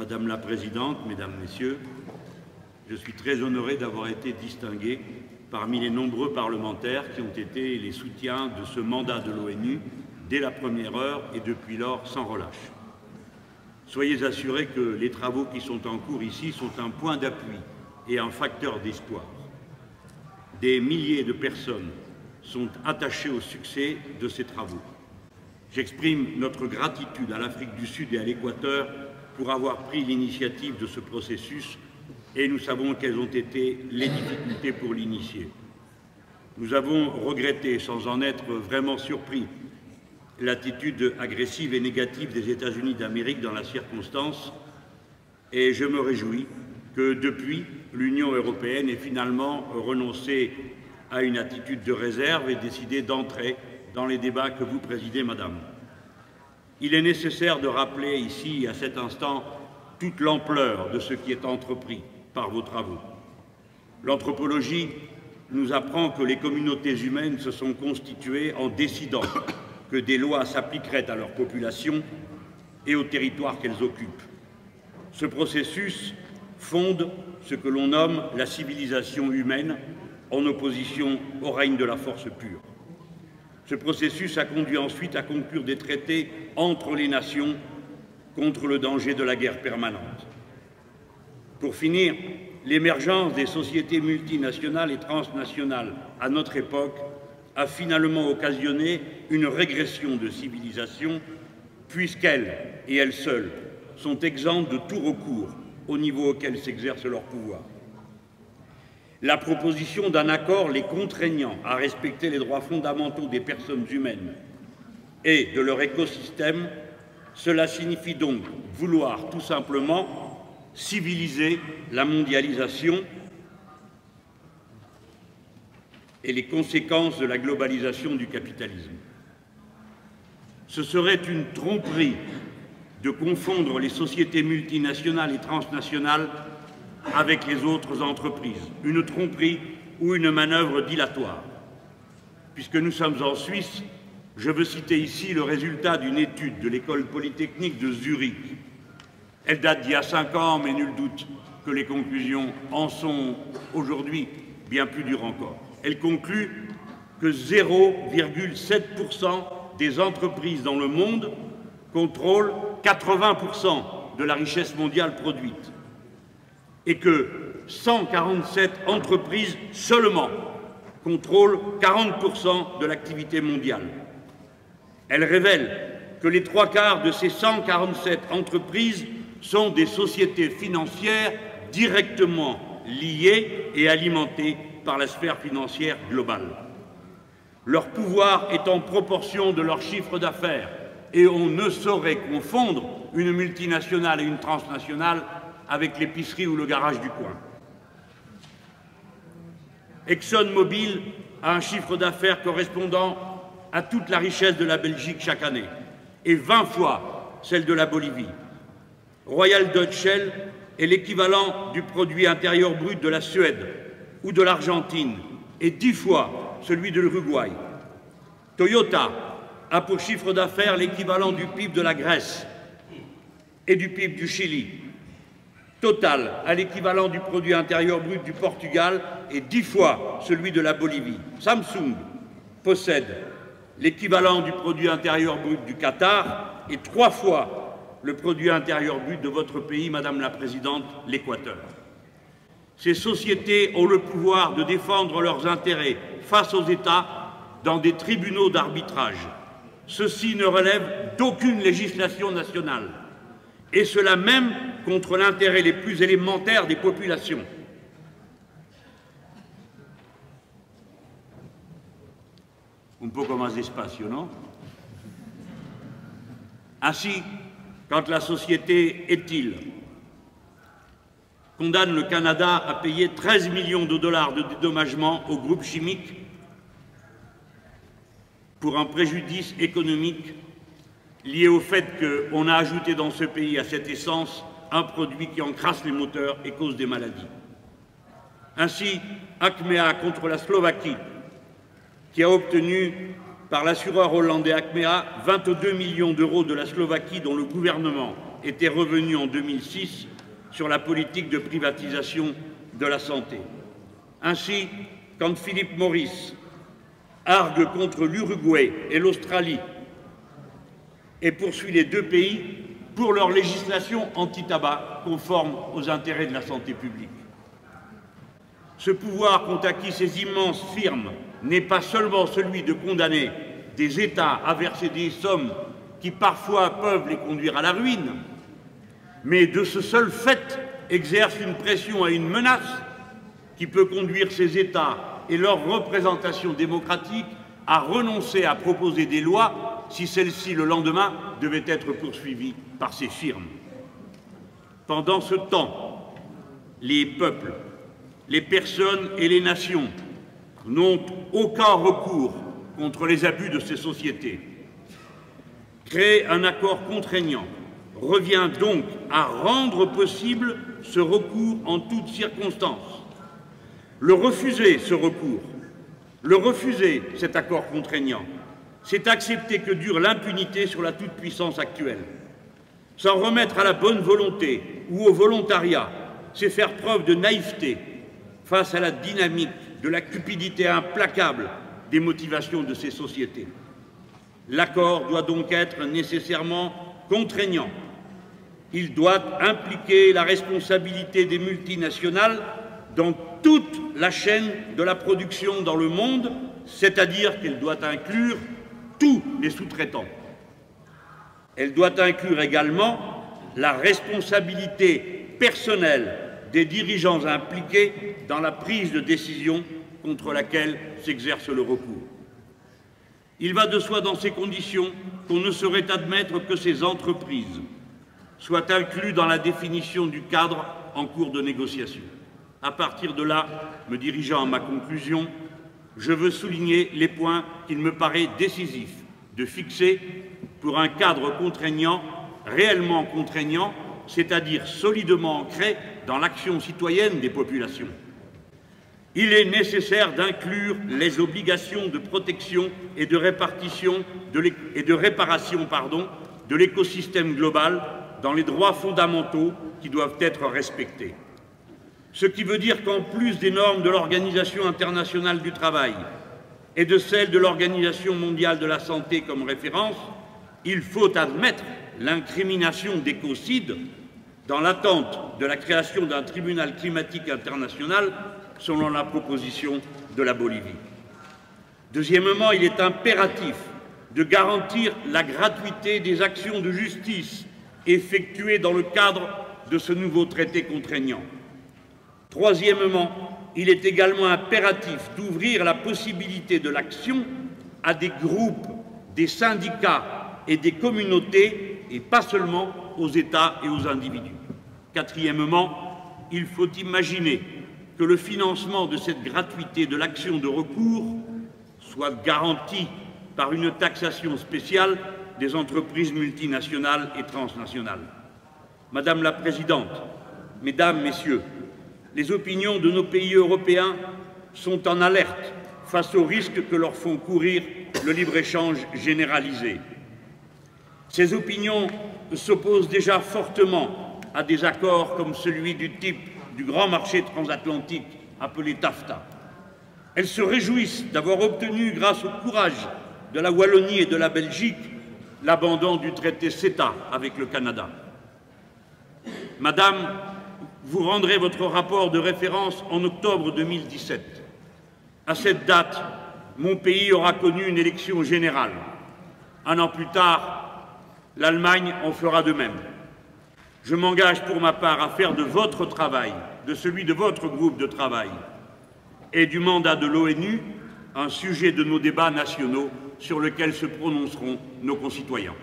Madame la Présidente, Mesdames, Messieurs, je suis très honoré d'avoir été distingué parmi les nombreux parlementaires qui ont été les soutiens de ce mandat de l'ONU dès la première heure et depuis lors sans relâche. Soyez assurés que les travaux qui sont en cours ici sont un point d'appui et un facteur d'espoir. Des milliers de personnes sont attachées au succès de ces travaux. J'exprime notre gratitude à l'Afrique du Sud et à l'Équateur pour avoir pris l'initiative de ce processus et nous savons quelles ont été les difficultés pour l'initier. Nous avons regretté, sans en être vraiment surpris, l'attitude agressive et négative des États-Unis d'Amérique dans la circonstance et je me réjouis que depuis, l'Union européenne ait finalement renoncé à une attitude de réserve et décidé d'entrer dans les débats que vous présidez, Madame. Il est nécessaire de rappeler ici, à cet instant, toute l'ampleur de ce qui est entrepris par vos travaux. L'anthropologie nous apprend que les communautés humaines se sont constituées en décidant que des lois s'appliqueraient à leur population et au territoire qu'elles occupent. Ce processus fonde ce que l'on nomme la civilisation humaine en opposition au règne de la force pure. Ce processus a conduit ensuite à conclure des traités entre les nations contre le danger de la guerre permanente. Pour finir, l'émergence des sociétés multinationales et transnationales à notre époque a finalement occasionné une régression de civilisation, puisqu'elles, et elles seules, sont exemptes de tout recours au niveau auquel s'exerce leur pouvoir. La proposition d'un accord les contraignant à respecter les droits fondamentaux des personnes humaines et de leur écosystème, cela signifie donc vouloir tout simplement civiliser la mondialisation et les conséquences de la globalisation du capitalisme. Ce serait une tromperie de confondre les sociétés multinationales et transnationales avec les autres entreprises, une tromperie ou une manœuvre dilatoire. Puisque nous sommes en Suisse, je veux citer ici le résultat d'une étude de l'école polytechnique de Zurich. Elle date d'il y a cinq ans, mais nul doute que les conclusions en sont aujourd'hui bien plus dures encore. Elle conclut que 0,7% des entreprises dans le monde contrôlent 80% de la richesse mondiale produite et que 147 entreprises seulement contrôlent 40% de l'activité mondiale. Elle révèle que les trois quarts de ces 147 entreprises sont des sociétés financières directement liées et alimentées par la sphère financière globale. Leur pouvoir est en proportion de leur chiffre d'affaires et on ne saurait confondre une multinationale et une transnationale avec l'épicerie ou le garage du coin. ExxonMobil a un chiffre d'affaires correspondant à toute la richesse de la Belgique chaque année et 20 fois celle de la Bolivie. Royal Dutch Shell est l'équivalent du produit intérieur brut de la Suède ou de l'Argentine et dix fois celui de l'Uruguay. Toyota a pour chiffre d'affaires l'équivalent du PIB de la Grèce et du PIB du Chili. Total a l'équivalent du produit intérieur brut du Portugal et dix fois celui de la Bolivie. Samsung possède l'équivalent du produit intérieur brut du Qatar et trois fois le produit intérieur brut de votre pays, Madame la Présidente, l'Équateur. Ces sociétés ont le pouvoir de défendre leurs intérêts face aux États dans des tribunaux d'arbitrage. Ceci ne relève d'aucune législation nationale, et cela même contre l'intérêt les plus élémentaires des populations. Un peu comme un espace, non Ainsi, quand la société est-il condamne le Canada à payer 13 millions de dollars de dédommagement au groupe chimique pour un préjudice économique lié au fait qu'on a ajouté dans ce pays à cette essence un produit qui encrasse les moteurs et cause des maladies. Ainsi, Acmea contre la Slovaquie, qui a obtenu par l'assureur hollandais Acmea 22 millions d'euros de la Slovaquie dont le gouvernement était revenu en 2006 sur la politique de privatisation de la santé. Ainsi, quand Philippe Maurice argue contre l'Uruguay et l'Australie et poursuit les deux pays pour leur législation anti-tabac conforme aux intérêts de la santé publique. Ce pouvoir qu'ont acquis ces immenses firmes n'est pas seulement celui de condamner des États à verser des sommes qui parfois peuvent les conduire à la ruine, mais de ce seul fait exerce une pression et une menace qui peut conduire ces États et leur représentation démocratique à renoncer à proposer des lois si celles-ci, le lendemain, devaient être poursuivies par ces firmes. Pendant ce temps, les peuples, les personnes et les nations n'ont aucun recours contre les abus de ces sociétés. Créer un accord contraignant revient donc à rendre possible ce recours en toutes circonstances. Le refuser, ce recours, le refuser, cet accord contraignant, c'est accepter que dure l'impunité sur la toute-puissance actuelle. S'en remettre à la bonne volonté ou au volontariat, c'est faire preuve de naïveté face à la dynamique de la cupidité implacable des motivations de ces sociétés. L'accord doit donc être nécessairement contraignant. Il doit impliquer la responsabilité des multinationales dans toute la chaîne de la production dans le monde, c'est-à-dire qu'elle doit inclure tous les sous-traitants. Elle doit inclure également la responsabilité personnelle des dirigeants impliqués dans la prise de décision contre laquelle s'exerce le recours. Il va de soi dans ces conditions qu'on ne saurait admettre que ces entreprises soient incluses dans la définition du cadre en cours de négociation. À partir de là, me dirigeant à ma conclusion, je veux souligner les points qu'il me paraît décisif de fixer pour un cadre contraignant, réellement contraignant, c'est-à-dire solidement ancré dans l'action citoyenne des populations. Il est nécessaire d'inclure les obligations de protection et de, répartition et de réparation de l'écosystème global dans les droits fondamentaux qui doivent être respectés. Ce qui veut dire qu'en plus des normes de l'Organisation internationale du travail et de celles de l'Organisation mondiale de la santé comme référence, il faut admettre l'incrimination d'écocides dans l'attente de la création d'un tribunal climatique international selon la proposition de la Bolivie. Deuxièmement, il est impératif de garantir la gratuité des actions de justice effectuées dans le cadre de ce nouveau traité contraignant. Troisièmement, il est également impératif d'ouvrir la possibilité de l'action à des groupes, des syndicats et des communautés, et pas seulement aux États et aux individus. Quatrièmement, il faut imaginer que le financement de cette gratuité de l'action de recours soit garanti par une taxation spéciale des entreprises multinationales et transnationales. Madame la Présidente, Mesdames, Messieurs, les opinions de nos pays européens sont en alerte face aux risques que leur font courir le libre-échange généralisé. Ces opinions s'opposent déjà fortement à des accords comme celui du type du grand marché transatlantique appelé TAFTA. Elles se réjouissent d'avoir obtenu, grâce au courage de la Wallonie et de la Belgique, l'abandon du traité CETA avec le Canada. Madame, vous rendrez votre rapport de référence en octobre 2017. À cette date, mon pays aura connu une élection générale. Un an plus tard, l'Allemagne en fera de même. Je m'engage pour ma part à faire de votre travail, de celui de votre groupe de travail et du mandat de l'ONU un sujet de nos débats nationaux sur lequel se prononceront nos concitoyens.